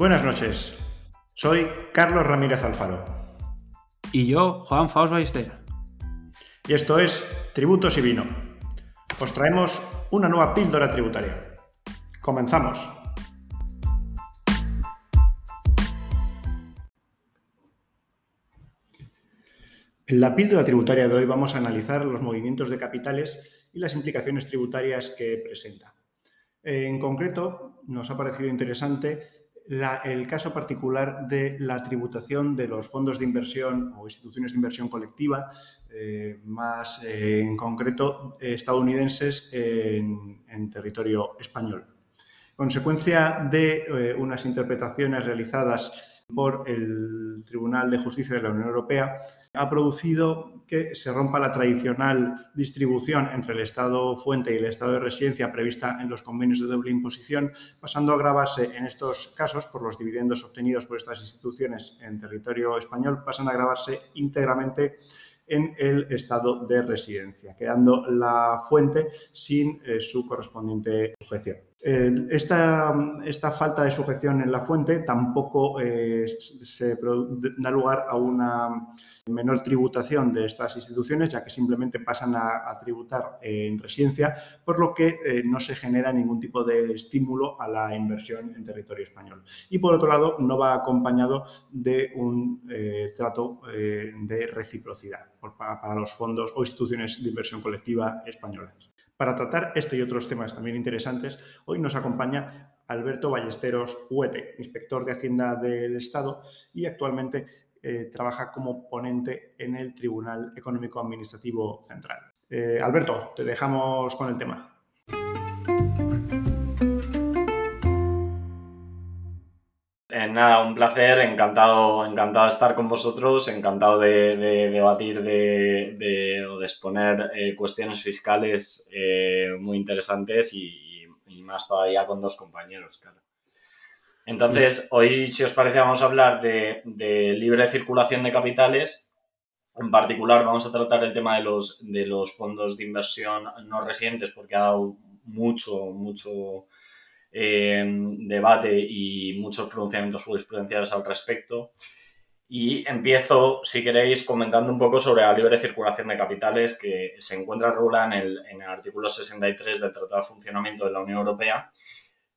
Buenas noches. Soy Carlos Ramírez Alfaro. Y yo, Juan Faust Ballester. Y esto es Tributos y Vino. Os traemos una nueva píldora tributaria. Comenzamos. En la píldora tributaria de hoy vamos a analizar los movimientos de capitales y las implicaciones tributarias que presenta. En concreto, nos ha parecido interesante el caso particular de la tributación de los fondos de inversión o instituciones de inversión colectiva, eh, más eh, en concreto estadounidenses en, territorio español. Consecuencia de eh, unas interpretaciones realizadas por el Tribunal de Justicia de la Unión Europea ha producido que se rompa la tradicional distribución entre el Estado fuente y el Estado de residencia prevista en los convenios de doble imposición, pasando a grabarse en estos casos por los dividendos obtenidos por estas instituciones en territorio español, pasan a grabarse íntegramente en el estado de residencia, quedando la fuente sin eh, su correspondiente sujeción. Esta, falta de sujeción en la fuente tampoco eh, se da lugar a una menor tributación de estas instituciones, ya que simplemente pasan a, tributar en residencia, por lo que eh, no se genera ningún tipo de estímulo a la inversión en territorio español. Y por otro lado, no va acompañado de un eh, trato de reciprocidad para los fondos o instituciones de inversión colectiva españolas. Para tratar este y otros temas también interesantes, hoy nos acompaña Alberto Ballesteros Huete, inspector de Hacienda del Estado y actualmente eh, trabaja como ponente en el Tribunal Económico Administrativo Central. Eh, Alberto, te dejamos con el tema. Nada, un placer, encantado, encantado de estar con vosotros, encantado de, debatir de, o de exponer eh, cuestiones fiscales eh, muy interesantes y, más todavía con dos compañeros, claro. Entonces, hoy, si os parece, vamos a hablar de, libre circulación de capitales. En particular, vamos a tratar el tema de los, de los fondos de inversión no residentes porque ha dado mucho, mucho debate y muchos pronunciamientos jurisprudenciales al respecto. Y empiezo, si queréis, comentando un poco sobre la libre circulación de capitales que se encuentra regulada en el, en el artículo 63 del Tratado de Funcionamiento de la Unión Europea.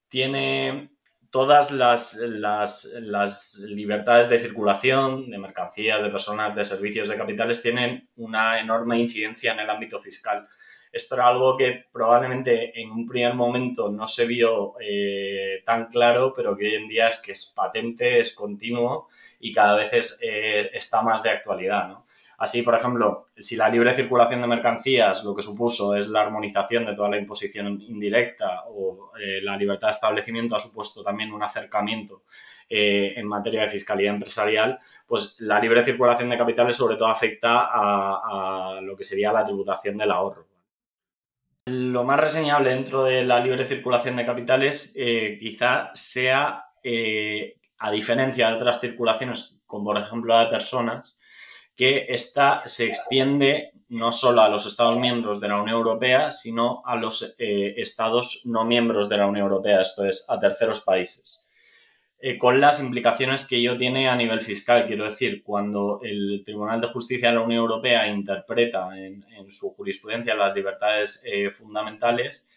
Tiene todas las, las, las, libertades de circulación de mercancías, de personas, de servicios, de capitales, tienen una enorme incidencia en el ámbito fiscal. Esto era algo que probablemente en un primer momento no se vio eh, tan claro, pero que hoy en día es que es patente, es continuo y cada vez eh, está más de actualidad. Así, por ejemplo, si la libre circulación de mercancías lo que supuso es la armonización de toda la imposición indirecta o eh, la libertad de establecimiento ha supuesto también un acercamiento en materia de fiscalidad empresarial, pues la libre circulación de capitales sobre todo afecta a lo que sería la tributación del ahorro. Lo más reseñable dentro de la libre circulación de capitales eh, quizá sea, eh, a diferencia de otras circulaciones, como por ejemplo la de personas, que esta se extiende no solo a los Estados miembros de la Unión Europea, sino a los eh, Estados no miembros de la Unión Europea, esto es, a terceros países. Eh, con las implicaciones que ello tiene a nivel fiscal. Quiero decir, cuando el Tribunal de Justicia de la Unión Europea interpreta en, su jurisprudencia las libertades eh, fundamentales,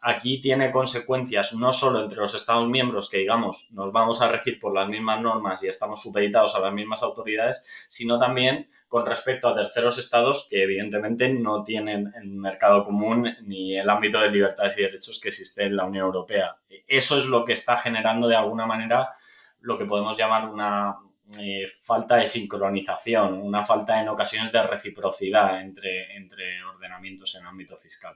aquí tiene consecuencias no solo entre los Estados miembros, que digamos nos vamos a regir por las mismas normas y estamos supeditados a las mismas autoridades, sino también con respecto a terceros estados que evidentemente no tienen el mercado común ni el ámbito de libertades y derechos que existe en la Unión Europea. Eso es lo que está generando de alguna manera lo que podemos llamar una eh, falta de sincronización, una falta en ocasiones de reciprocidad entre, entre ordenamientos en ámbito fiscal.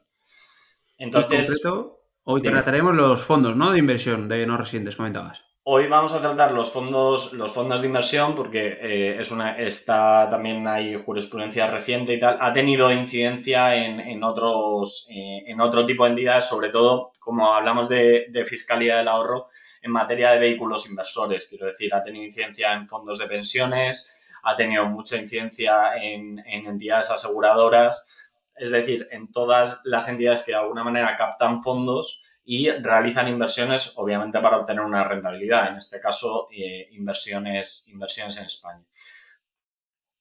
Entonces, en concreto, hoy trataremos los fondos ¿no? de inversión de no residentes, comentabas. Hoy vamos a tratar los fondos, los fondos de inversión porque eh, está, también hay jurisprudencia reciente y tal. Ha tenido incidencia en, otros, eh, en otro tipo de entidades, sobre todo como hablamos de, fiscalidad del ahorro en materia de vehículos inversores. Quiero decir, ha tenido incidencia en fondos de pensiones, ha tenido mucha incidencia en, en entidades aseguradoras, es decir, en todas las entidades que de alguna manera captan fondos y realizan inversiones, obviamente, para obtener una rentabilidad, en este caso, eh, inversiones, inversiones en España.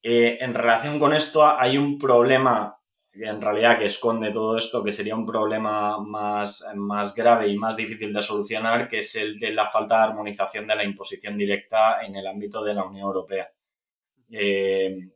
Eh, en relación con esto, hay un problema en realidad que esconde todo esto, que sería un problema más, más grave y más difícil de solucionar, que es el de la falta de armonización de la imposición directa en el ámbito de la Unión Europea. Eh,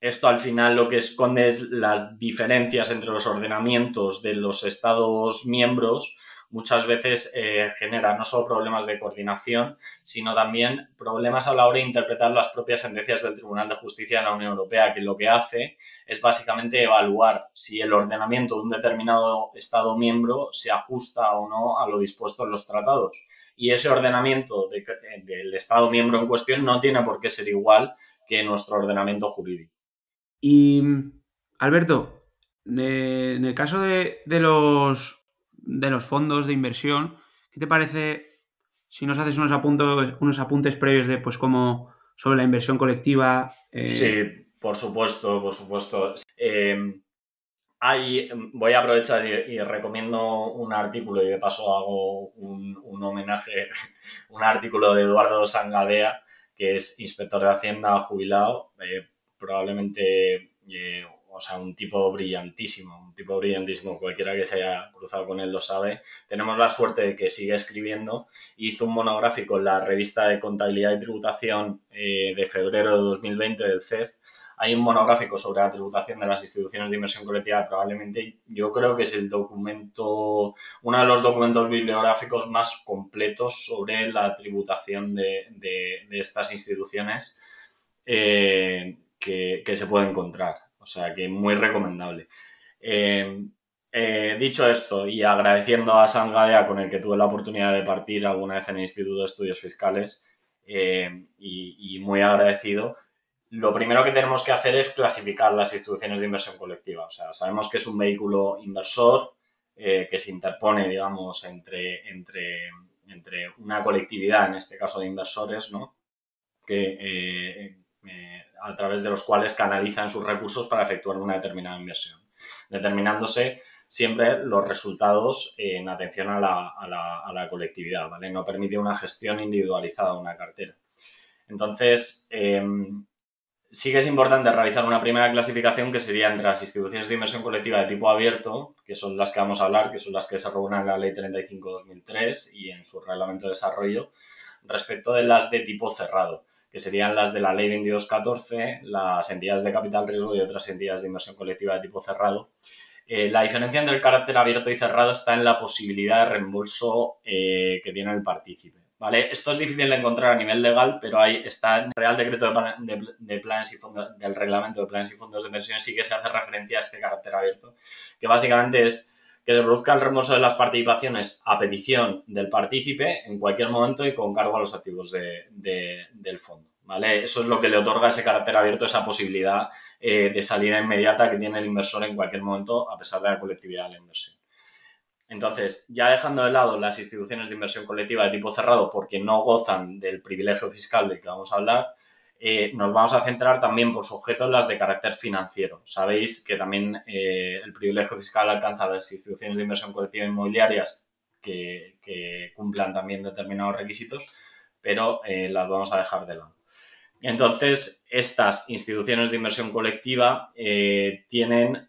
esto al final lo que esconde es las diferencias entre los ordenamientos de los Estados miembros muchas veces eh, genera no solo problemas de coordinación, sino también problemas a la hora de interpretar las propias sentencias del Tribunal de Justicia de la Unión Europea, que lo que hace es básicamente evaluar si el ordenamiento de un determinado Estado miembro se ajusta o no a lo dispuesto en los tratados. Y ese ordenamiento del Estado miembro en cuestión no tiene por qué ser igual que nuestro ordenamiento jurídico. Y, Alberto, en el caso de los de los fondos de inversión. ¿Qué te parece si nos haces unos apuntes, unos apuntes previos de pues cómo sobre la inversión colectiva? Eh? Sí, por supuesto, por supuesto. Em, voy a aprovechar y, recomiendo un artículo y de paso hago un, homenaje, un artículo de Eduardo Sangadea, que es inspector de Hacienda jubilado, eh, probablemente eh, o sea, un tipo brillantísimo, un tipo brillantísimo, cualquiera que se haya cruzado con él lo sabe. Tenemos la suerte de que sigue escribiendo. Hizo un monográfico en la revista de Contabilidad y Tributación eh, de febrero de 2020 del CEF. Hay un monográfico sobre la tributación de las instituciones de inversión colectiva, probablemente yo creo que es el documento, uno de los documentos bibliográficos más completos sobre la tributación de, estas instituciones eh, que, se puede encontrar. O sea que muy recomendable. Eh, eh, dicho esto y agradeciendo a Sangadea con el que tuve la oportunidad de partir alguna vez en el Instituto de Estudios Fiscales eh, y, muy agradecido, lo primero que tenemos que hacer es clasificar las instituciones de inversión colectiva. O sea, sabemos que es un vehículo inversor que se interpone, digamos, entre, entre, entre una colectividad, en este caso de inversores, ¿no? Que a través de los cuales canalizan sus recursos para efectuar una determinada inversión, determinándose siempre los resultados en atención a la, colectividad, ¿vale? No permite una gestión individualizada de una cartera. Entonces, em, sí que es importante realizar una primera clasificación que sería entre las instituciones de inversión colectiva de tipo abierto, que son las que vamos a hablar, que son las que se regulan en la Ley 35-2003 y en su reglamento de desarrollo, respecto de las de tipo cerrado que serían las de la Ley 2214, las entidades de capital riesgo y otras entidades de inversión colectiva de tipo cerrado. Eh, la diferencia entre el carácter abierto y cerrado está en la posibilidad de reembolso eh, que tiene el partícipe. ¿vale? Esto es difícil de encontrar a nivel legal, pero ahí está en el Real Decreto de, planes y fondos, del Reglamento de Planes y Fondos de Inversión, sí que se hace referencia a este carácter abierto, que básicamente es que se produzca el reembolso de las participaciones a petición del partícipe en cualquier momento y con cargo a los activos del fondo. ¿vale? Eso es lo que le otorga ese carácter abierto, esa posibilidad eh, de salida inmediata que tiene el inversor en cualquier momento, a pesar de la colectividad de la inversión. Entonces, ya dejando de lado las instituciones de inversión colectiva de tipo cerrado porque no gozan del privilegio fiscal del que vamos a hablar, eh, nos vamos a centrar también por su objeto en las de carácter financiero. Sabéis que también eh, el privilegio fiscal alcanza a las instituciones de inversión colectiva inmobiliarias que, cumplan también determinados requisitos, pero eh, las vamos a dejar de lado. Entonces, estas instituciones de inversión colectiva tienen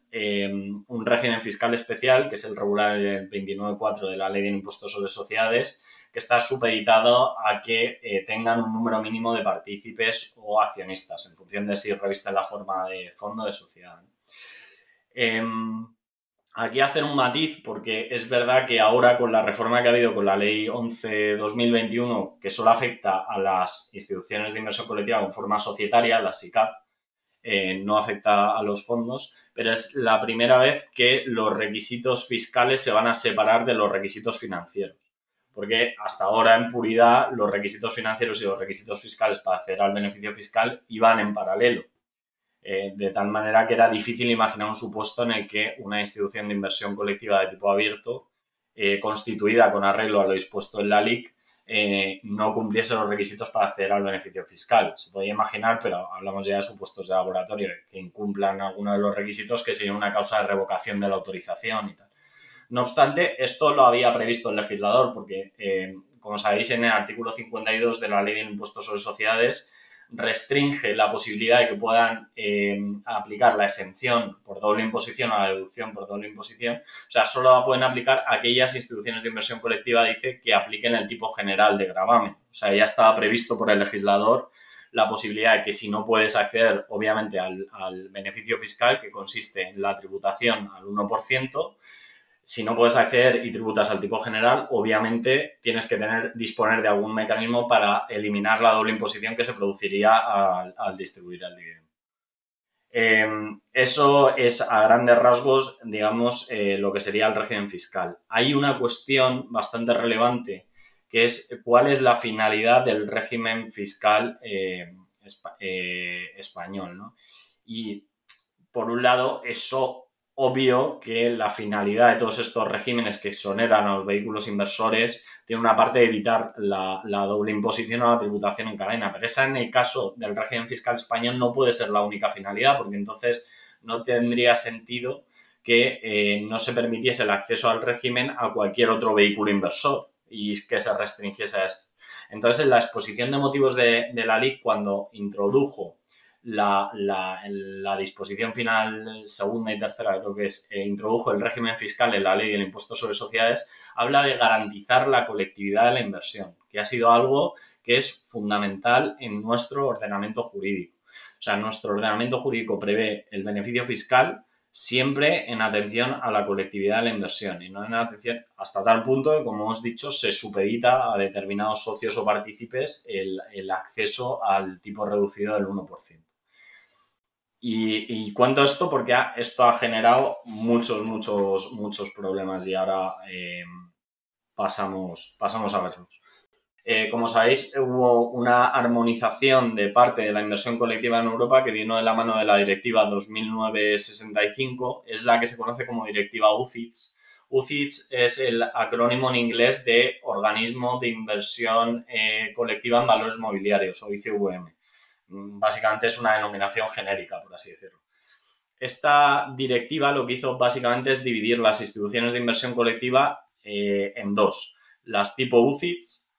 un régimen fiscal especial, que es el regular el 29.4 de la Ley de Impuestos sobre Sociedades, que está supeditado a que eh, tengan un número mínimo de partícipes o accionistas, en función de si revisten la forma de fondo de sociedad. Em, aquí hacer un matiz porque es verdad que ahora con la reforma que ha habido con la ley 11-2021, que solo afecta a las instituciones de inversión colectiva con forma societaria, las SICAP, eh, no afecta a los fondos, pero es la primera vez que los requisitos fiscales se van a separar de los requisitos financieros porque hasta ahora en puridad los requisitos financieros y los requisitos fiscales para acceder al beneficio fiscal iban en paralelo. Eh, de tal manera que era difícil imaginar un supuesto en el que una institución de inversión colectiva de tipo abierto, eh, constituida con arreglo a lo dispuesto en la LIC, eh, no cumpliese los requisitos para acceder al beneficio fiscal. Se podía imaginar, pero hablamos ya de supuestos de laboratorio que incumplan alguno de los requisitos, que sería una causa de revocación de la autorización y tal. No obstante, esto lo había previsto el legislador porque, eh, como sabéis, en el artículo 52 de la Ley del Impuesto sobre Sociedades restringe la posibilidad de que puedan eh, aplicar la exención por doble imposición o la deducción por doble imposición. O sea, solo la pueden aplicar aquellas instituciones de inversión colectiva, dice, que apliquen el tipo general de gravamen. O sea, ya estaba previsto por el legislador la posibilidad de que si no puedes acceder, obviamente, al, al beneficio fiscal, que consiste en la tributación al 1%, si no puedes acceder y tributas al tipo general, obviamente tienes que tener, disponer de algún mecanismo para eliminar la doble imposición que se produciría al, distribuir el dividendo. Em, eso es a grandes rasgos, digamos, eh, lo que sería el régimen fiscal. Hay una cuestión bastante relevante que es cuál es la finalidad del régimen fiscal eh, eh, español. ¿no? Y por un lado, eso obvio que la finalidad de todos estos regímenes que exoneran a los vehículos inversores tiene una parte de evitar la, doble imposición o la tributación en cadena, pero esa en el caso del régimen fiscal español no puede ser la única finalidad, porque entonces no tendría sentido que eh, no se permitiese el acceso al régimen a cualquier otro vehículo inversor y que se restringiese a esto. Entonces, en la exposición de motivos de, de la ley, cuando introdujo la, la, disposición final segunda y tercera, creo que es, eh, introdujo el régimen fiscal en la ley del impuesto sobre sociedades, habla de garantizar la colectividad de la inversión, que ha sido algo que es fundamental en nuestro ordenamiento jurídico. O sea, nuestro ordenamiento jurídico prevé el beneficio fiscal siempre en atención a la colectividad de la inversión y no en atención hasta tal punto que, como hemos dicho, se supedita a determinados socios o partícipes el, el acceso al tipo reducido del 1%. Y, cuento esto porque esto ha generado muchos, muchos, muchos problemas y ahora eh, pasamos, pasamos a verlos. Eh, como sabéis, hubo una armonización de parte de la inversión colectiva en Europa que vino de la mano de la directiva 2009-65, es la que se conoce como directiva UCITS. UCITS es el acrónimo en inglés de Organismo de Inversión eh, Colectiva en Valores Mobiliarios o ICVM. Mm, básicamente es una denominación genérica, por así decirlo. Esta directiva lo que hizo básicamente es dividir las instituciones de inversión colectiva eh, en dos, las tipo UCITS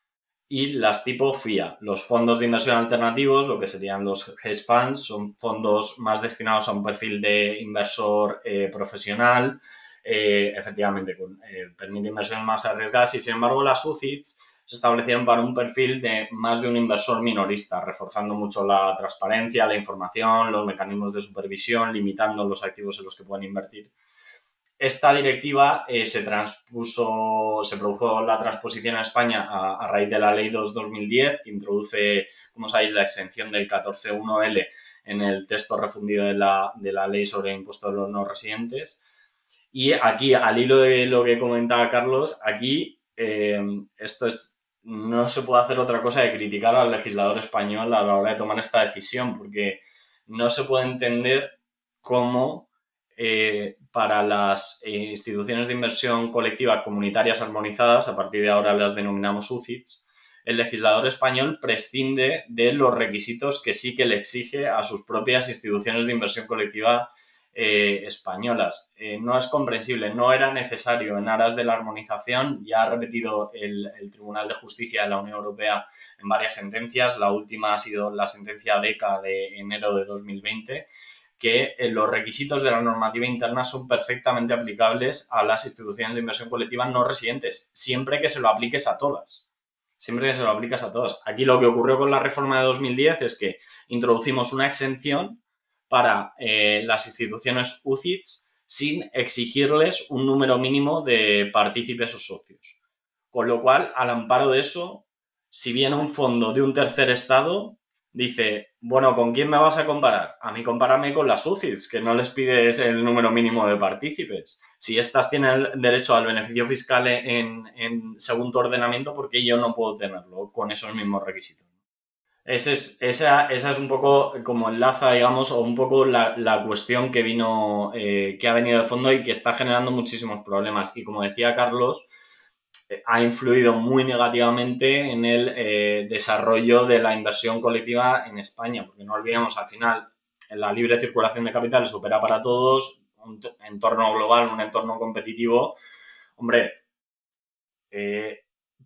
y las tipo FIA. Los fondos de inversión alternativos, lo que serían los hedge funds, son fondos más destinados a un perfil de inversor eh, profesional, eh, efectivamente, con, permite inversiones más arriesgadas y sin embargo las UCITS se establecieron para un perfil de más de un inversor minorista, reforzando mucho la transparencia, la información, los mecanismos de supervisión, limitando los activos en los que pueden invertir. Esta directiva eh, se transpuso, se produjo la transposición en España a, raíz de la Ley 2-2010, que introduce, como sabéis, la exención del 14.1L en el texto refundido de la, de la Ley sobre el impuesto de los no residentes. Y aquí, al hilo de lo que comentaba Carlos, aquí eh, esto es no se puede hacer otra cosa que criticar al legislador español a la hora de tomar esta decisión, porque no se puede entender cómo eh, para las eh, instituciones de inversión colectiva comunitarias armonizadas, a partir de ahora las denominamos UCITS, el legislador español prescinde de los requisitos que sí que le exige a sus propias instituciones de inversión colectiva eh, españolas. Eh, no es comprensible, no era necesario en aras de la armonización. Ya ha repetido el, Tribunal de Justicia de la Unión Europea en varias sentencias. La última ha sido la sentencia DECA de enero de 2020 que eh, los requisitos de la normativa interna son perfectamente aplicables a las instituciones de inversión colectiva no residentes, siempre que se lo apliques a todas. Siempre que se lo aplicas a todas. Aquí lo que ocurrió con la reforma de 2010 es que introducimos una exención para eh, las instituciones UCITS sin exigirles un número mínimo de partícipes o socios. Con lo cual, al amparo de eso, si viene un fondo de un tercer estado, dice, bueno, ¿con quién me vas a comparar? A mí compárame con las UCITS, que no les pides el número mínimo de partícipes. Si éstas tienen derecho al beneficio fiscal en, en segundo ordenamiento, ¿por qué yo no puedo tenerlo con esos mismos requisitos? Es, esa, esa, es un poco como enlaza, digamos, o un poco la, cuestión que vino, eh, que ha venido de fondo y que está generando muchísimos problemas. Y como decía Carlos, eh, ha influido muy negativamente en el eh, desarrollo de la inversión colectiva en España, porque no olvidemos, al final, la libre circulación de capitales opera para todos, un entorno global, un entorno competitivo, hombre, eh,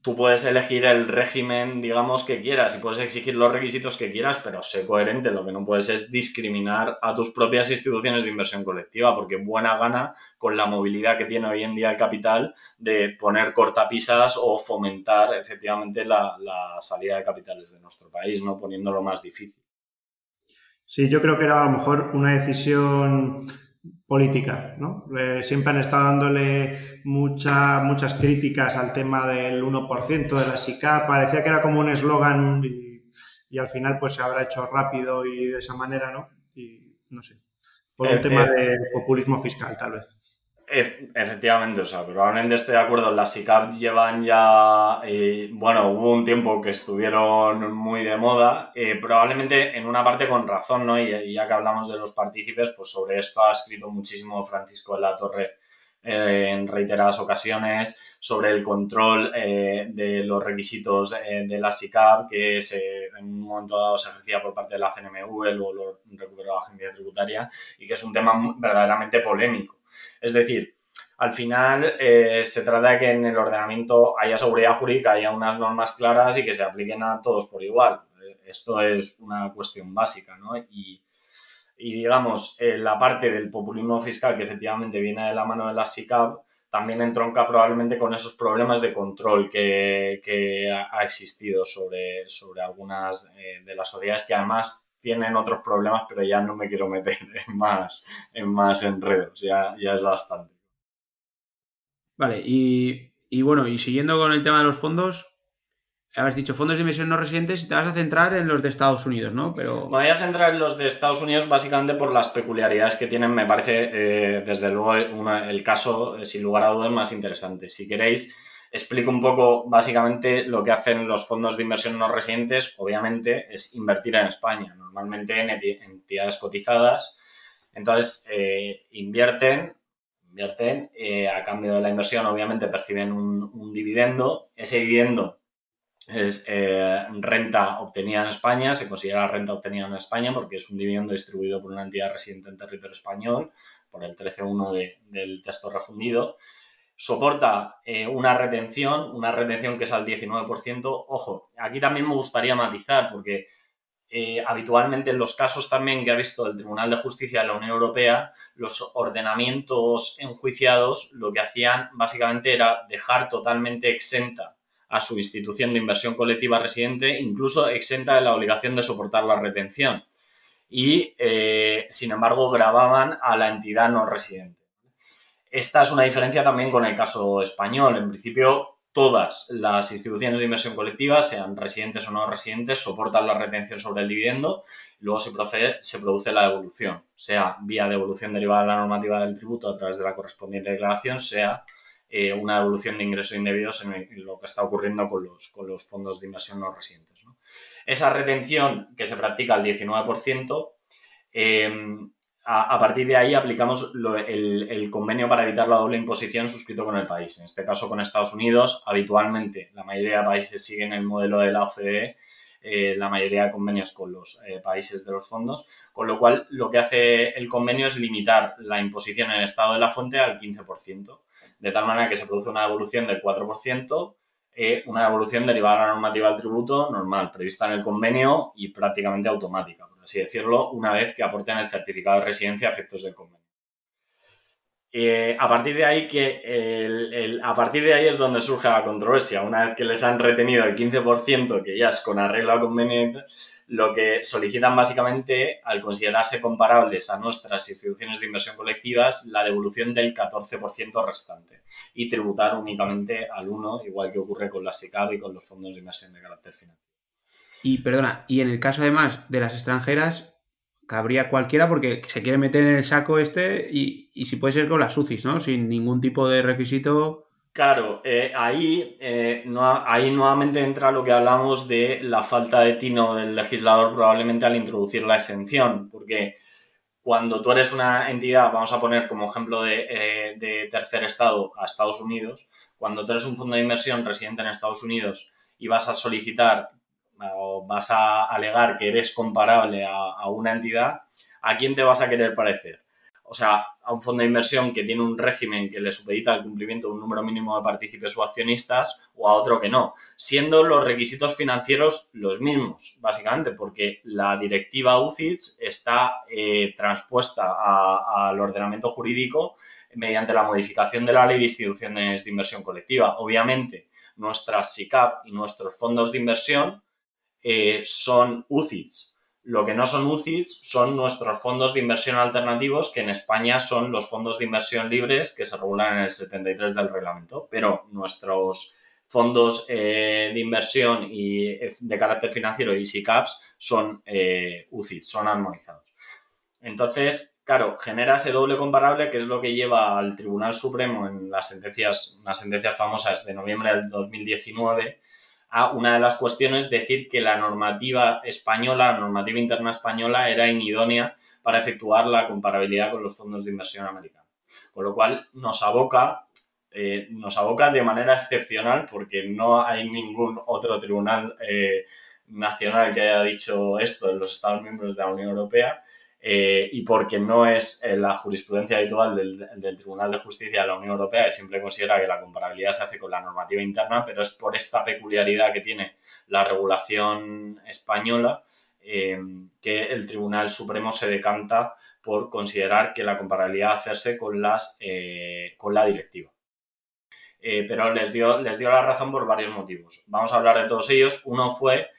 tú puedes elegir el régimen, digamos, que quieras y puedes exigir los requisitos que quieras, pero sé coherente. Lo que no puedes es discriminar a tus propias instituciones de inversión colectiva, porque buena gana con la movilidad que tiene hoy en día el capital de poner cortapisas o fomentar efectivamente la, salida de capitales de nuestro país, no poniéndolo más difícil. Sí, yo creo que era a lo mejor una decisión política, ¿no? Eh, siempre han estado dándole mucha, muchas críticas al tema del 1% de la SICA, parecía que era como un eslogan y, y, al final pues se habrá hecho rápido y de esa manera, ¿no? Y no sé, por un eh, tema eh, de populismo fiscal tal vez. Efectivamente, o sea, probablemente estoy de acuerdo. Las SICAP llevan ya, eh, bueno, hubo un tiempo que estuvieron muy de moda, eh, probablemente en una parte con razón, ¿no? Y, ya que hablamos de los partícipes, pues sobre esto ha escrito muchísimo Francisco de la Torre eh, en reiteradas ocasiones, sobre el control de los requisitos de, la SICAP, que se, en un momento dado se ejercía por parte de la CNMV, luego lo recuperó la agencia tributaria, y que es un tema verdaderamente polémico. Es decir, al final eh, se trata de que en el ordenamiento haya seguridad jurídica, haya unas normas claras y que se apliquen a todos por igual. Esto es una cuestión básica, ¿no? Y, digamos, la parte del populismo fiscal que efectivamente viene de la mano de la SICAP también entronca probablemente con esos problemas de control que, ha, existido sobre, sobre algunas eh, de las sociedades que además tienen otros problemas, pero ya no me quiero meter en más, en más enredos, ya, ya es bastante. Vale, y, bueno, y siguiendo con el tema de los fondos, habéis dicho fondos de inversión no residentes y te vas a centrar en los de Estados Unidos, ¿no? Pero... Me voy a centrar en los de Estados Unidos básicamente por las peculiaridades que tienen, me parece, eh, desde luego, el caso, eh, sin lugar a dudas, más interesante. Si queréis explico un poco básicamente lo que hacen los fondos de inversión no residentes. Obviamente es invertir en España, normalmente en entidades cotizadas. Entonces, eh, invierten, invierten eh, a cambio de la inversión, obviamente perciben un, dividendo. Ese dividendo es eh, renta obtenida en España, se considera renta obtenida en España porque es un dividendo distribuido por una entidad residente en territorio español, por el 13.1 del texto refundido soporta eh, una retención, una retención que es al 19%. Ojo, aquí también me gustaría matizar porque eh, habitualmente en los casos también que ha visto el Tribunal de Justicia de la Unión Europea, los ordenamientos enjuiciados lo que hacían básicamente era dejar totalmente exenta a su institución de inversión colectiva residente, incluso exenta de la obligación de soportar la retención. Y, eh, sin embargo, grababan a la entidad no residente. Esta es una diferencia también con el caso español. En principio, todas las instituciones de inversión colectiva, sean residentes o no residentes, soportan la retención sobre el dividendo. Luego se, produce la devolución, sea vía devolución derivada de la normativa del tributo a través de la correspondiente declaración, sea eh, una devolución de ingresos indebidos en, lo que está ocurriendo con los, fondos de inversión no residentes. Esa retención que se practica al 19%, eh, a, partir de ahí aplicamos el, convenio para evitar la doble imposición suscrito con el país. En este caso con Estados Unidos, habitualmente la mayoría de países siguen el modelo de la OCDE, eh, la mayoría de convenios con los eh, países de los fondos, con lo cual lo que hace el convenio es limitar la imposición en el estado de la fuente al 15%, de tal manera que se produce una devolución del 4%, eh, una devolución derivada de la normativa del tributo normal, prevista en el convenio y prácticamente automática así decirlo, una vez que aporten el certificado de residencia a efectos del convenio. Eh, a, partir de ahí que a partir de ahí es donde surge la controversia. Una vez que les han retenido el 15%, que ya es con arreglo a convenio, lo que solicitan básicamente, al considerarse comparables a nuestras instituciones de inversión colectivas, la devolución del 14% restante y tributar únicamente al 1%, igual que ocurre con la SICAD y con los fondos de inversión de carácter financiero. Y perdona, y en el caso además de las extranjeras, cabría cualquiera porque se quiere meter en el saco este y, si puede ser con las UCIs, ¿no? Sin ningún tipo de requisito. Claro, eh, ahí, eh, ahí nuevamente entra lo que hablamos de la falta de tino del legislador probablemente al introducir la exención, porque cuando tú eres una entidad, vamos a poner como ejemplo de, eh, de tercer estado a Estados Unidos, cuando tú eres un fondo de inversión residente en Estados Unidos y vas a solicitar o vas a alegar que eres comparable a, una entidad, ¿a quién te vas a querer parecer? o sea, a un fondo de inversión que tiene un régimen que le supedita el cumplimiento de un número mínimo de partícipes o accionistas o a otro que no, siendo los requisitos financieros los mismos, básicamente, porque la directiva UCITS está eh, transpuesta al ordenamiento jurídico mediante la modificación de la ley de instituciones de inversión colectiva. Obviamente, nuestras SICAP y nuestros fondos de inversión eh, son UCITS, lo que no son UCITS son nuestros fondos de inversión alternativos, que en España son los fondos de inversión libres que se regulan en el 73 del reglamento, pero nuestros fondos eh, de inversión y eh, de carácter financiero y SICAPs son eh, UCITS, son armonizados. Entonces, claro, genera ese doble comparable que es lo que lleva al Tribunal Supremo en las sentencias, unas sentencias famosas de noviembre del 2019 a una de las cuestiones decir que la normativa española, la normativa interna española era inidónea para efectuar la comparabilidad con los fondos de inversión americanos. Con lo cual nos aboca, eh, nos aboca de manera excepcional porque no hay ningún otro tribunal eh, nacional que haya dicho esto en los Estados miembros de la Unión Europea eh, y porque no es eh, la jurisprudencia habitual del, Tribunal de Justicia de la Unión Europea, que siempre considera que la comparabilidad se hace con la normativa interna, pero es por esta peculiaridad que tiene la regulación española eh, que el Tribunal Supremo se decanta por considerar que la comparabilidad hacerse con, las, con la directiva. pero les dio, les dio la razón por varios motivos. Vamos a hablar de todos ellos. Uno fue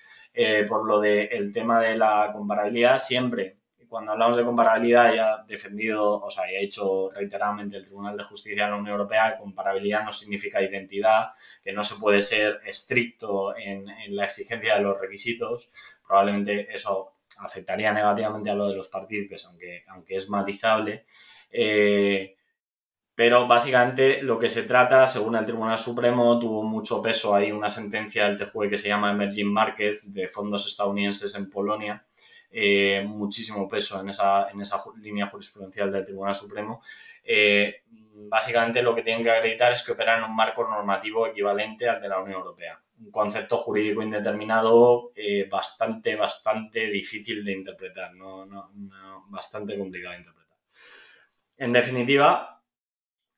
por lo del tema de la comparabilidad. Siempre cuando hablamos de comparabilidad ya ha defendido, o sea, ya ha dicho reiteradamente el Tribunal de Justicia de la Unión Europea, comparabilidad no significa identidad, que no se puede ser estricto en, la exigencia de los requisitos. Probablemente eso afectaría negativamente a lo de los partícipes, aunque, aunque es matizable. Eh, pero básicamente lo que se trata, según el Tribunal Supremo, tuvo mucho peso ahí una sentencia del TJUE que se llama Emerging Markets de fondos estadounidenses en Polonia, eh, muchísimo peso en esa, en esa línea jurisprudencial del Tribunal Supremo. Eh, básicamente lo que tienen que acreditar es que operan en un marco normativo equivalente al de la Unión Europea. Un concepto jurídico indeterminado eh, bastante, bastante difícil de interpretar, bastante complicado de interpretar. En definitiva,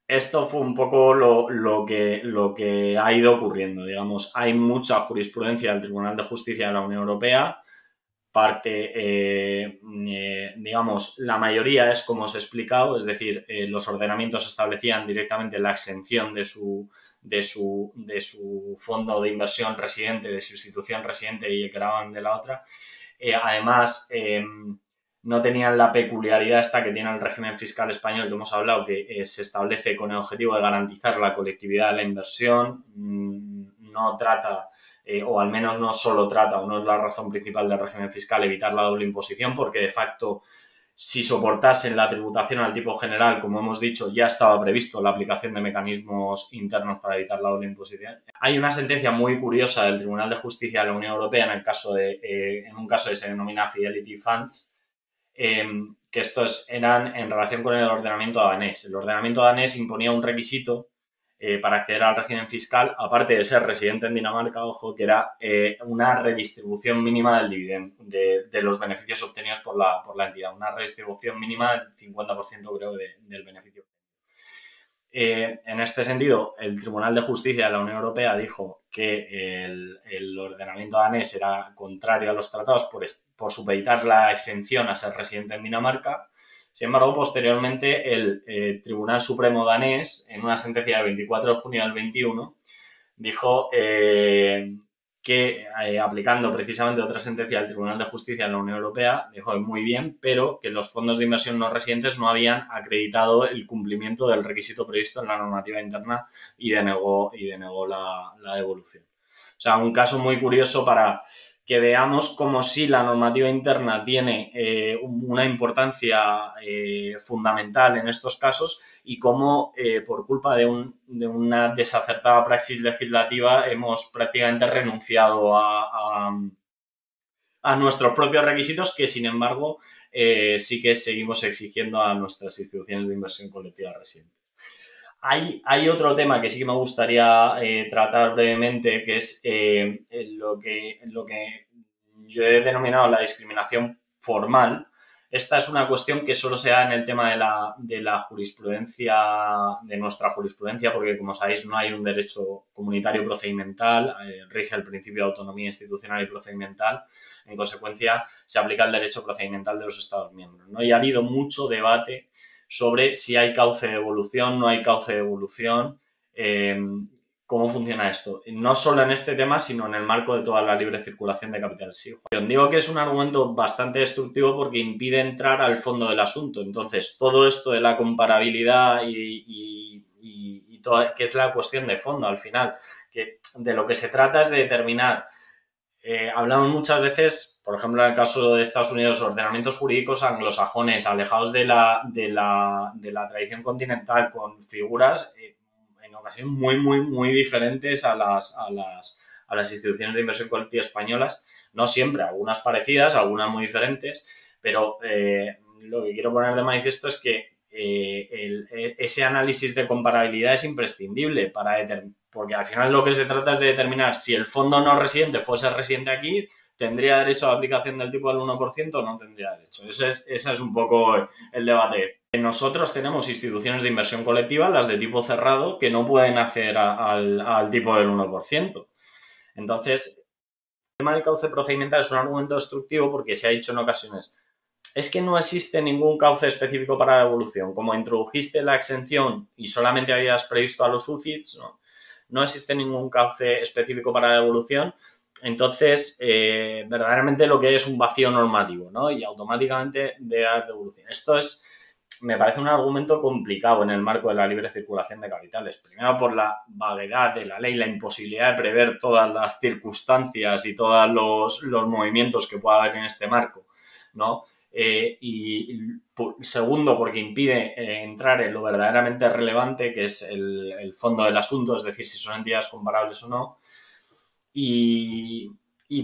esto fue un poco lo, lo, que, lo que ha ido ocurriendo. Digamos, hay mucha jurisprudencia del Tribunal de Justicia de la Unión Europea parte, eh, eh, digamos, la mayoría es como os he explicado, es decir, eh, los ordenamientos establecían directamente la exención de su, de su, de su fondo de inversión residente, de su institución residente y que de la otra. además, no tenían la peculiaridad esta que tiene el régimen fiscal español que hemos hablado, que se establece con el objetivo de garantizar la colectividad de la inversión, mm, no trata eh, o al menos no solo trata, o no es la razón principal del régimen fiscal, evitar la doble imposición, porque de facto, si soportasen la tributación al tipo general, como hemos dicho, ya estaba previsto la aplicación de mecanismos internos para evitar la doble imposición. Hay una sentencia muy curiosa del Tribunal de Justicia de la Unión Europea en el caso de, eh, en un caso que se denomina Fidelity Funds, em, que estos eran en relación con el ordenamiento danés. El ordenamiento danés imponía un requisito eh, para acceder al régimen fiscal, aparte de ser residente en Dinamarca, ojo, que era eh, una redistribución mínima del dividendo, de, los beneficios obtenidos por la, por la entidad, una redistribución mínima del 50% creo del beneficio. Eh, en este sentido, el Tribunal de Justicia de la Unión Europea dijo que el, el ordenamiento danés era contrario a los tratados por, por supeditar la exención a ser residente en Dinamarca sin embargo, posteriormente, el eh, Tribunal Supremo danés, en una sentencia del 24 de junio del 21, dijo eh, que, eh, aplicando precisamente otra sentencia del Tribunal de Justicia de la Unión Europea, dijo muy bien, pero que los fondos de inversión no residentes no habían acreditado el cumplimiento del requisito previsto en la normativa interna y denegó, y denegó la, la devolución. O sea, un caso muy curioso para que veamos como si la normativa interna tiene eh, una importancia eh, fundamental en estos casos y cómo eh, por culpa de, una desacertada praxis legislativa hemos prácticamente renunciado a, a, nuestros propios requisitos que sin embargo sí que seguimos exigiendo a nuestras instituciones de inversión colectiva residentes. Hay, otro tema que sí que me gustaría eh, tratar brevemente, que es eh, lo, que, yo he denominado la discriminación formal, esta es una cuestión que solo se da en el tema de la, de la jurisprudencia, de nuestra jurisprudencia, porque como sabéis no hay un derecho comunitario procedimental, eh, rige el principio de autonomía institucional y procedimental, en consecuencia se aplica el derecho procedimental de los Estados miembros. ¿no? Y ha habido mucho debate sobre si hay cauce de evolución, no hay cauce de evolución. Eh, ¿Cómo funciona esto? No solo en este tema, sino en el marco de toda la libre circulación de capitales. Sí, digo que es un argumento bastante destructivo porque impide entrar al fondo del asunto. Entonces, todo esto de la comparabilidad y, y, que es la cuestión de fondo al final, que de lo que se trata es de determinar. Eh, hablamos muchas veces, por ejemplo, en el caso de Estados Unidos, ordenamientos jurídicos anglosajones, alejados de la, de la, de la tradición continental, con figuras. Eh, ocasiones muy, muy, muy diferentes a las, a las, a las instituciones de inversión colectiva españolas. No siempre, algunas parecidas, algunas muy diferentes, pero eh, lo que quiero poner de manifiesto es que eh, e, ese análisis de comparabilidad es imprescindible para porque al final lo que se trata es de determinar si el fondo no residente fuese residente aquí, ¿tendría derecho a la aplicación del tipo del 1% o no tendría derecho? Ese es, ese es un poco el debate. Nosotros tenemos instituciones de inversión colectiva, las de tipo cerrado, que no pueden acceder al, tipo del 1%. Entonces, el tema del cauce procedimental es un argumento destructivo porque se ha dicho en ocasiones, es que no existe ningún cauce específico para la evolución. Como introdujiste la exención y solamente habías previsto a los UCITS, no, no existe ningún cauce específico para la evolución. Entonces, eh, verdaderamente lo que es un vacío normativo, ¿no? Y automáticamente de la devolución. Esto es me parece un argumento complicado en el marco de la libre circulación de capitales. Primero por la vaguedad de la ley, la imposibilidad de prever todas las circunstancias y todos los, movimientos que pueda haber en este marco, ¿no? Eh, y segundo, porque impide eh, entrar en lo verdaderamente relevante, que es el, fondo del asunto, es decir, si son entidades comparables o no. Y,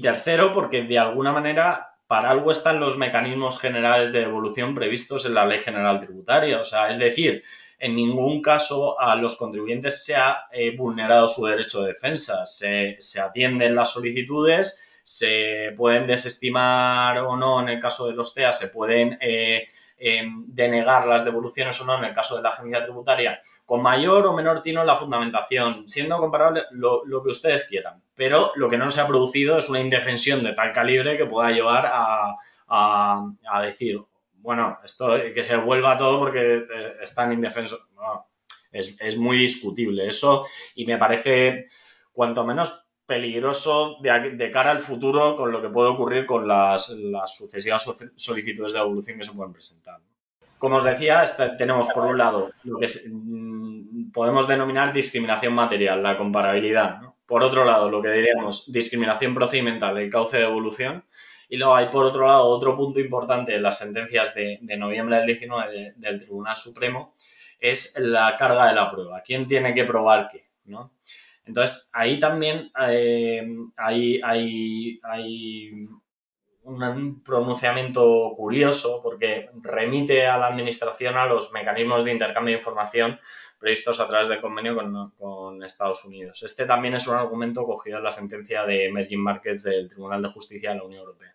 tercero, porque de alguna manera para algo están los mecanismos generales de devolución previstos en la Ley General Tributaria. O sea, es decir, en ningún caso a los contribuyentes se ha eh, vulnerado su derecho de defensa. Se, atienden las solicitudes, se pueden desestimar o no en el caso de los TEA, se pueden eh, em, denegar las devoluciones o no en el caso de la agencia tributaria con mayor o menor tino la fundamentación, siendo comparable lo, que ustedes quieran. Pero lo que no se ha producido es una indefensión de tal calibre que pueda llevar a, decir, bueno, esto que se vuelva todo porque es tan indefenso. No, es, muy discutible eso y me parece cuanto menos peligroso de, cara al futuro con lo que puede ocurrir con las, las sucesivas solicitudes de evolución que se pueden presentar. Como os decía, tenemos por un lado lo que mm, podemos denominar discriminación material, la comparabilidad. Por otro lado, lo que diríamos discriminación procedimental, el cauce de evolución. Y luego hay, por otro lado, otro punto importante en las sentencias de, noviembre del 19 del Tribunal Supremo, es la carga de la prueba. ¿Quién tiene que probar qué? Entonces, ahí también eh, hay, hay, hay un pronunciamiento curioso porque remite a la Administración a los mecanismos de intercambio de información previstos a través del convenio con, Estados Unidos. Este también es un argumento cogido en la sentencia de Emerging Markets del Tribunal de Justicia de la Unión Europea.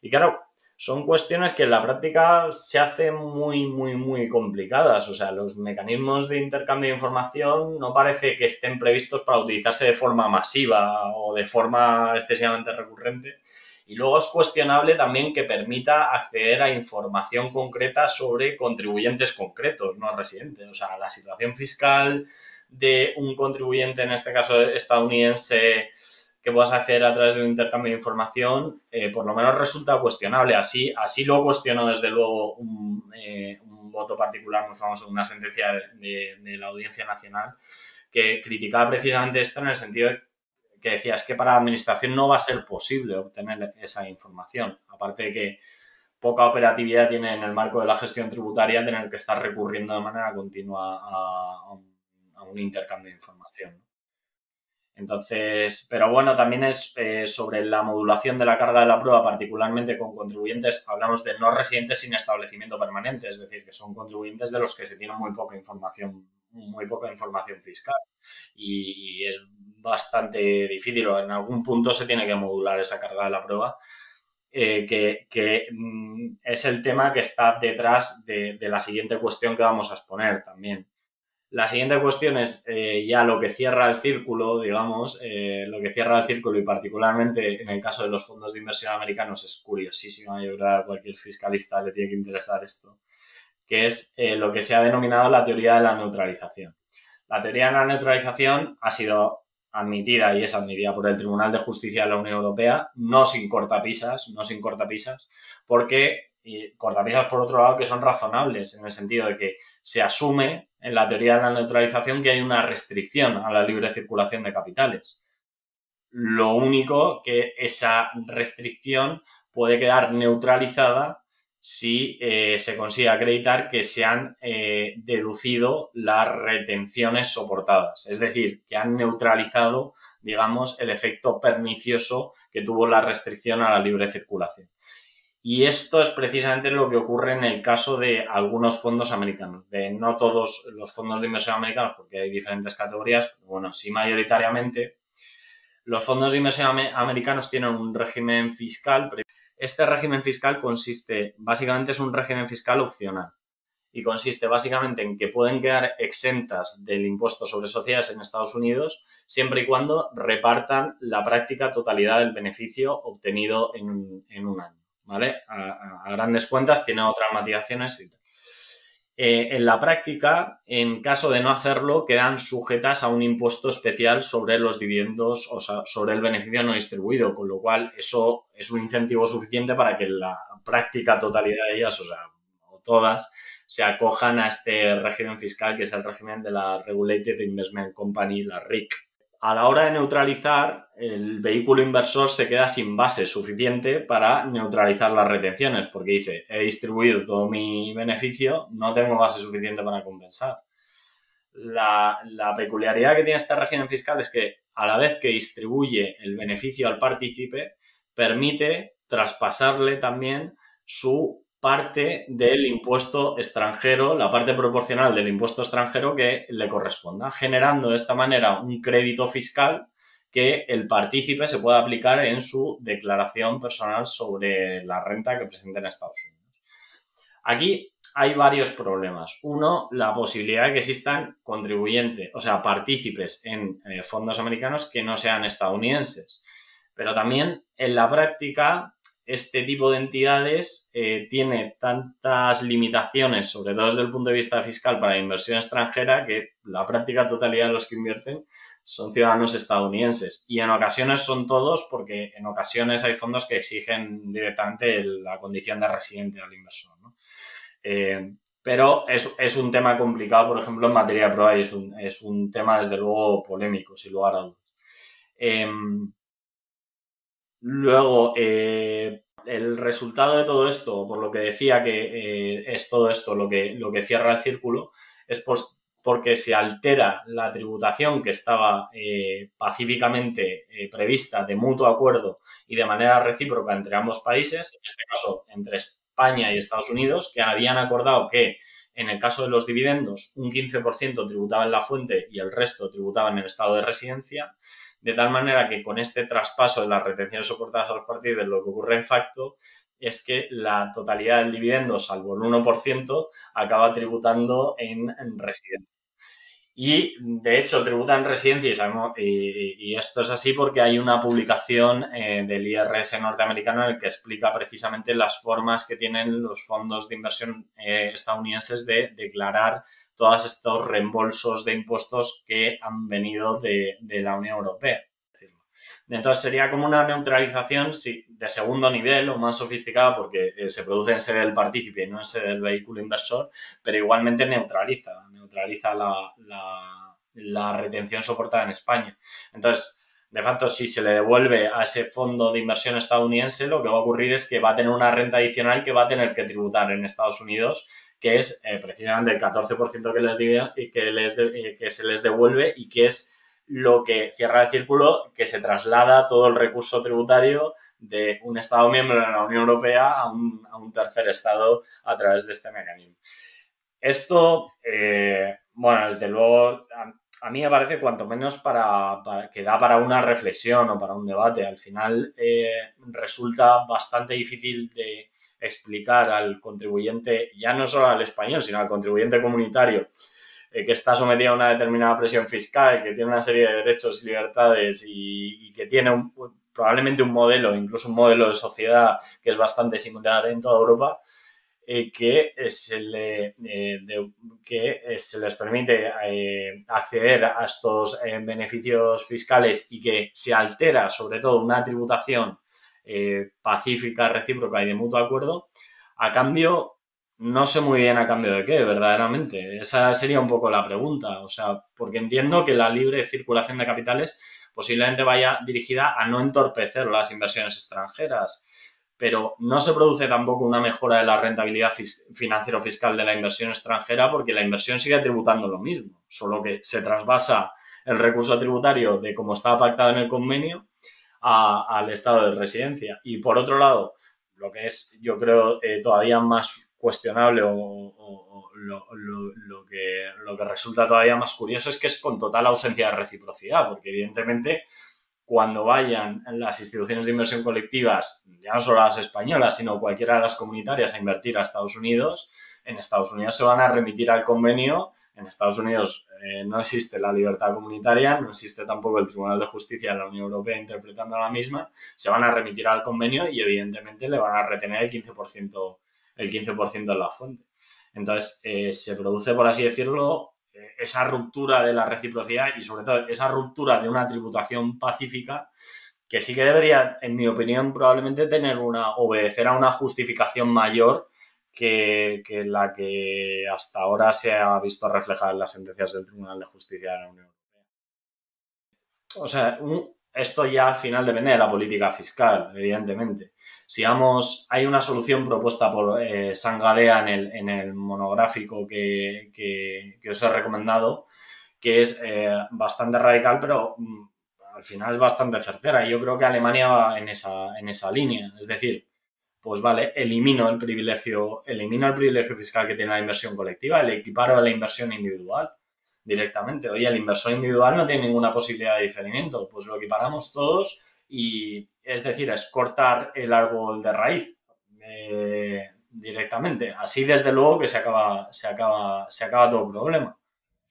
Y claro, son cuestiones que en la práctica se hacen muy, muy, muy complicadas. O sea, los mecanismos de intercambio de información no parece que estén previstos para utilizarse de forma masiva o de forma excesivamente recurrente y luego es cuestionable también que permita acceder a información concreta sobre contribuyentes concretos, no residentes. O sea, la situación fiscal de un contribuyente, en este caso estadounidense, que puedas hacer a través de un intercambio de información, eh, por lo menos resulta cuestionable. Así, así lo cuestionó desde luego un, eh, voto particular muy famoso, una sentencia de, de, la Audiencia Nacional, que criticaba precisamente esto en el sentido de que decía, es que para la administración no va a ser posible obtener esa información. Aparte de que poca operatividad tiene en el marco de la gestión tributaria tener que estar recurriendo de manera continua a, un, intercambio de información. Entonces, pero bueno, también es eh, sobre la modulación de la carga de la prueba, particularmente con contribuyentes, hablamos de no residentes sin establecimiento permanente, es decir, que son contribuyentes de los que se tiene muy poca información, muy poca información fiscal. y es bastante difícil o en algún punto se tiene que modular esa carga de la prueba. eh, que, mm, es el tema que está detrás de, la siguiente cuestión que vamos a exponer también. La siguiente cuestión es eh, ya lo que cierra el círculo, digamos, eh, lo que cierra el círculo y particularmente en el caso de los fondos de inversión americanos es curiosísima, yo creo que a cualquier fiscalista le tiene que interesar esto, que es lo que se ha denominado la teoría de la neutralización. La teoría de la neutralización ha sido admitida y es admitida por el Tribunal de Justicia de la Unión Europea, no sin cortapisas, no sin cortapisas, porque cortapisas por otro lado que son razonables en el sentido de que se asume en la teoría de la neutralización que hay una restricción a la libre circulación de capitales. Lo único que esa restricción puede quedar neutralizada si eh, se consigue acreditar que se han eh, deducido las retenciones soportadas, es decir, que han neutralizado, digamos, el efecto pernicioso que tuvo la restricción a la libre circulación. Y esto es precisamente lo que ocurre en el caso de algunos fondos americanos, de no todos los fondos de inversión americanos, porque hay diferentes categorías, pero bueno, sí mayoritariamente. Los fondos de inversión americanos tienen un régimen fiscal este régimen fiscal consiste, básicamente es un régimen fiscal opcional y consiste básicamente en que pueden quedar exentas del impuesto sobre sociedades en Estados Unidos siempre y cuando repartan la práctica totalidad del beneficio obtenido en un, año. ¿Vale? A, grandes cuentas tiene otras matizaciones y. Eh, en la práctica, en caso de no hacerlo, quedan sujetas a un impuesto especial sobre los dividendos o sobre el beneficio no distribuido, con lo cual eso es un incentivo suficiente para que la práctica totalidad de ellas, o sea, o todas, se acojan a este régimen fiscal que es el régimen de la Regulated Investment Company, la RIC a la hora de neutralizar, el vehículo inversor se queda sin base suficiente para neutralizar las retenciones, porque dice, he distribuido todo mi beneficio, no tengo base suficiente para compensar. La, peculiaridad que tiene este régimen fiscal es que a la vez que distribuye el beneficio al partícipe, permite traspasarle también su parte del impuesto extranjero, la parte proporcional del impuesto extranjero que le corresponda, generando de esta manera un crédito fiscal que el partícipe se pueda aplicar en su declaración personal sobre la renta que presenta en Estados Unidos. Aquí hay varios problemas. Uno, la posibilidad de que existan contribuyentes, o sea, partícipes en eh, fondos americanos que no sean estadounidenses. Pero también en la práctica este tipo de entidades eh, tiene tantas limitaciones, sobre todo desde el punto de vista fiscal para la inversión extranjera, que la práctica totalidad de los que invierten son ciudadanos estadounidenses. Y en ocasiones son todos, porque en ocasiones hay fondos que exigen directamente la condición de residente al inversor. Eh, pero es, un tema complicado, por ejemplo, en materia de prueba y es un, es un tema, desde luego, polémico, sin lugar a dudas. Em, Luego, eh, el resultado de todo esto, por lo que decía que eh, es todo esto lo que, lo que cierra el círculo, es porque se altera la tributación que estaba eh, pacíficamente prevista de mutuo acuerdo y de manera recíproca entre ambos países, en este caso entre España y Estados Unidos, que habían acordado que en el caso de los dividendos un 15% tributaba en la fuente y el resto tributaba en el estado de residencia de tal manera que con este traspaso de las retenciones soportadas a los partidos, lo que ocurre en facto es que la totalidad del dividendo, salvo el 1%, acaba tributando en, residencia. Y de hecho tributa en residencia y, sabemos, y, esto es así porque hay una publicación eh, del IRS norteamericano en el que explica precisamente las formas que tienen los fondos de inversión eh, estadounidenses de declarar todos estos reembolsos de impuestos que han venido de, la Unión Europea. Entonces sería como una neutralización de segundo nivel o más sofisticada porque eh, se produce en sede del partícipe y no en sede del vehículo inversor, pero igualmente neutraliza, neutraliza la, la retención soportada en España. Entonces, de facto, si se le devuelve a ese fondo de inversión estadounidense, lo que va a ocurrir es que va a tener una renta adicional que va a tener que tributar en Estados Unidos que es eh, precisamente el 14% que, les que, les eh, que se les devuelve y que es lo que cierra el círculo, que se traslada todo el recurso tributario de un Estado miembro de la Unión Europea a un, tercer Estado a través de este mecanismo. Esto, eh, bueno, desde luego, a, mí me parece cuanto menos para, que da para una reflexión o para un debate. Al final, resulta bastante difícil de explicar al contribuyente, ya no solo al español, sino al contribuyente comunitario, eh, que está sometido a una determinada presión fiscal, que tiene una serie de derechos y libertades y, que tiene probablemente un modelo, incluso un modelo de sociedad que es bastante similar en toda Europa, eh, que, se, le, eh, que se les permite acceder a estos beneficios fiscales y que se altera sobre todo una tributación pacífica, recíproca y de mutuo acuerdo, a cambio no sé muy bien a cambio de qué, verdaderamente. Esa sería un poco la pregunta. O sea, porque entiendo que la libre circulación de capitales posiblemente vaya dirigida a no entorpecer las inversiones extranjeras, pero no se produce tampoco una mejora de la rentabilidad financiero-fiscal de la inversión extranjera porque la inversión sigue tributando lo mismo, solo que se trasvasa el recurso tributario de como estaba pactado en el convenio al estado de residencia. Y por otro lado, lo que es, yo creo, eh, todavía más cuestionable o, lo, que, lo que resulta todavía más curioso es que es con total ausencia de reciprocidad, porque evidentemente cuando vayan las instituciones de inversión colectivas, ya no solo las españolas, sino cualquiera de las comunitarias a invertir a Estados Unidos, en Estados Unidos se van a remitir al convenio, en Estados Unidos eh, no existe la libertad comunitaria, no existe tampoco el Tribunal de Justicia de la Unión Europea interpretando la misma, se van a remitir al convenio y evidentemente le van a retener el 15% el 15% de la fuente. Entonces, eh, se produce, por así decirlo, eh, esa ruptura de la reciprocidad y sobre todo esa ruptura de una tributación pacífica que sí que debería, en mi opinión, probablemente tener una, obedecer a una justificación mayor que, la que hasta ahora se ha visto reflejada en las sentencias del Tribunal de Justicia de la Unión Europea. O sea, esto ya al final depende de la política fiscal, evidentemente si hay una solución propuesta por eh, Sangadea en el, monográfico que, os he recomendado, que es eh, bastante radical, pero mm, al final es bastante certera. Y yo creo que Alemania va en esa, en esa línea. Es decir, pues vale, elimino el privilegio, elimino el privilegio fiscal que tiene la inversión colectiva, le equiparo a la inversión individual directamente. Oye, el inversor individual no tiene ninguna posibilidad de diferimiento, pues lo equiparamos todos y es decir, es cortar el árbol de raíz eh, directamente. Así desde luego que se acaba, se acaba, se acaba todo el problema.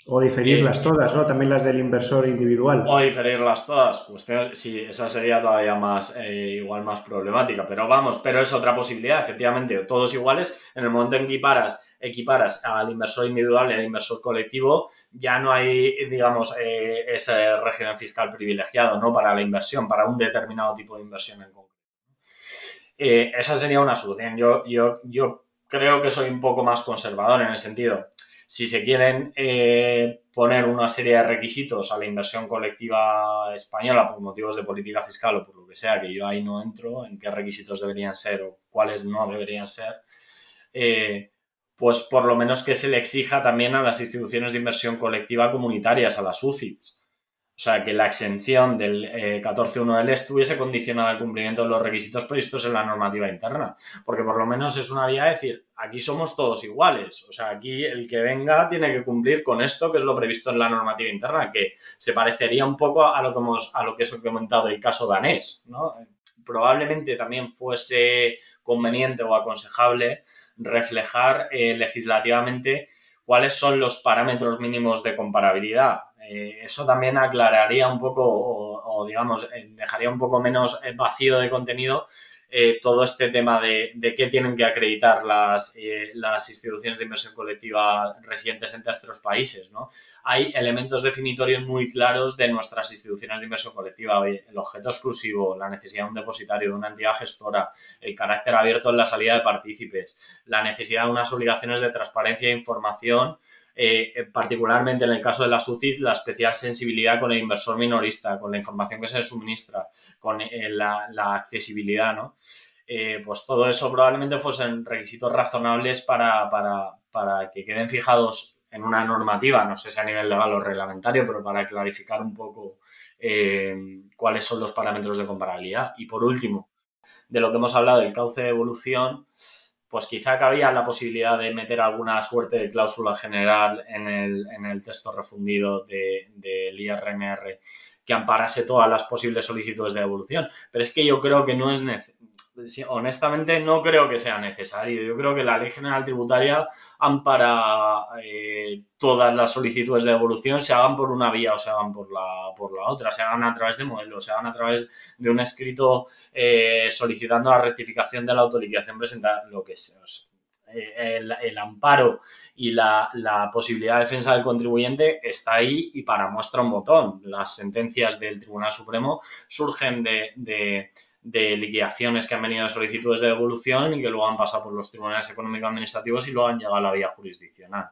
O diferirlas eh, todas, ¿no? También las del inversor individual. O diferirlas todas. Pues sí, esa sería todavía más, eh, igual más problemática. Pero vamos, pero es otra posibilidad, efectivamente. Todos iguales, en el momento en que equiparas, equiparas al inversor individual y al inversor colectivo, ya no hay, digamos, eh, ese régimen fiscal privilegiado, ¿no? Para la inversión, para un determinado tipo de inversión en concreto. esa sería una solución. Yo, yo, yo creo que soy un poco más conservador en el sentido si se quieren eh, poner una serie de requisitos a la inversión colectiva española por motivos de política fiscal o por lo que sea, que yo ahí no entro en qué requisitos deberían ser o cuáles no deberían ser, eh, pues por lo menos que se le exija también a las instituciones de inversión colectiva comunitarias, a las UCITS, sea, que la exención del 14.1 del estuviese condicionada al cumplimiento de los requisitos previstos en la normativa interna. Porque por lo menos es una vía de decir, aquí somos todos iguales. O sea, aquí el que venga tiene que cumplir con esto que es lo previsto en la normativa interna, que se parecería un poco a lo que, hemos, a lo que he comentado del caso danés. ¿no? Probablemente también fuese conveniente o aconsejable reflejar eh, legislativamente cuáles son los parámetros mínimos de comparabilidad eh, eso también aclararía un poco o, digamos, eh, dejaría un poco menos eh, vacío de contenido todo este tema de, qué tienen que acreditar las, las, instituciones de inversión colectiva residentes en terceros países. ¿no? Hay elementos definitorios muy claros de nuestras instituciones de inversión colectiva. el objeto exclusivo, la necesidad de un depositario, de una entidad gestora, el carácter abierto en la salida de partícipes, la necesidad de unas obligaciones de transparencia e información eh, particularmente en el caso de la SUCID, la especial sensibilidad con el inversor minorista, con la información que se le suministra, con eh, la, accesibilidad, ¿no? Eh, pues todo eso probablemente fuesen requisitos razonables para, que queden fijados en una normativa, no sé si a nivel legal o reglamentario, pero para clarificar un poco cuáles son los parámetros de comparabilidad. Y por último, de lo que hemos hablado del cauce de evolución, pues quizá cabía la posibilidad de meter alguna suerte de cláusula general en el, texto refundido del IRMR que amparase todas las posibles solicitudes de devolución. Pero es que yo creo que no es necesario honestamente no creo que sea necesario. Yo creo que la Ley General Tributaria ampara eh, todas las solicitudes de devolución, se hagan por una vía o se hagan por la, por la otra, se hagan a través de modelos, se hagan a través de un escrito eh, solicitando la rectificación de la autoliquidación presentada, lo que sea. Eh, el, amparo y la, posibilidad de defensa del contribuyente está ahí y para muestra un botón. Las sentencias del Tribunal Supremo surgen de de liquidaciones que han venido de solicitudes de devolución y que luego han pasado por los tribunales económicos administrativos y luego han llegado a la vía jurisdiccional.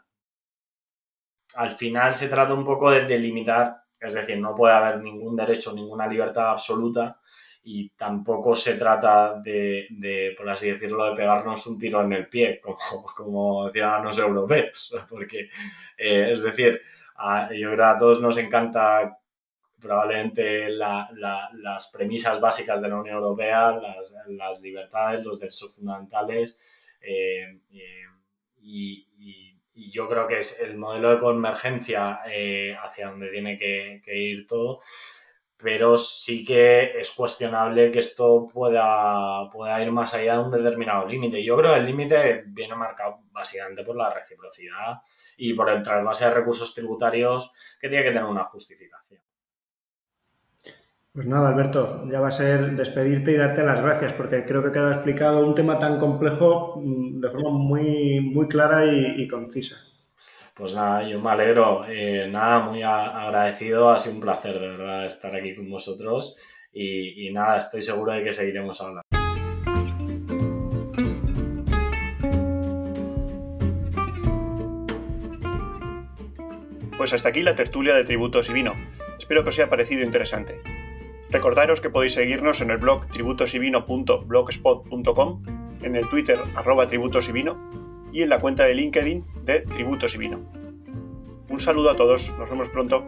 Al final se trata un poco de delimitar, es decir, no puede haber ningún derecho, ninguna libertad absoluta y tampoco se trata de, por así decirlo, de pegarnos un tiro en el pie, como, como ciudadanos europeos, porque, eh, es decir, yo creo que a todos nos encanta probablemente las premisas básicas de la Unión Europea, las, libertades, los derechos fundamentales. Eh, eh, y, yo creo que es el modelo de convergencia eh, hacia donde tiene que, ir todo, pero sí que es cuestionable que esto pueda, pueda ir más allá de un determinado límite. Yo creo que el límite viene marcado básicamente por la reciprocidad y por el trasvase de recursos tributarios que tiene que tener una justificación. Pues nada, Alberto, ya va a ser despedirte y darte las gracias, porque creo que queda explicado un tema tan complejo mm, de forma muy, muy clara y, concisa. Pues nada, yo me alegro. Eh, nada, muy agradecido. Ha sido un placer, de verdad, estar aquí con vosotros. Y, y nada, estoy seguro de que seguiremos hablando. Pues hasta aquí la tertulia de tributos y vino. Espero que os haya parecido interesante. Recordaros que podéis seguirnos en el blog tributosivino.blogspot.com, en el Twitter arroba tributos y vino y en la cuenta de LinkedIn de Tributos y Vino. Un saludo a todos, nos vemos pronto.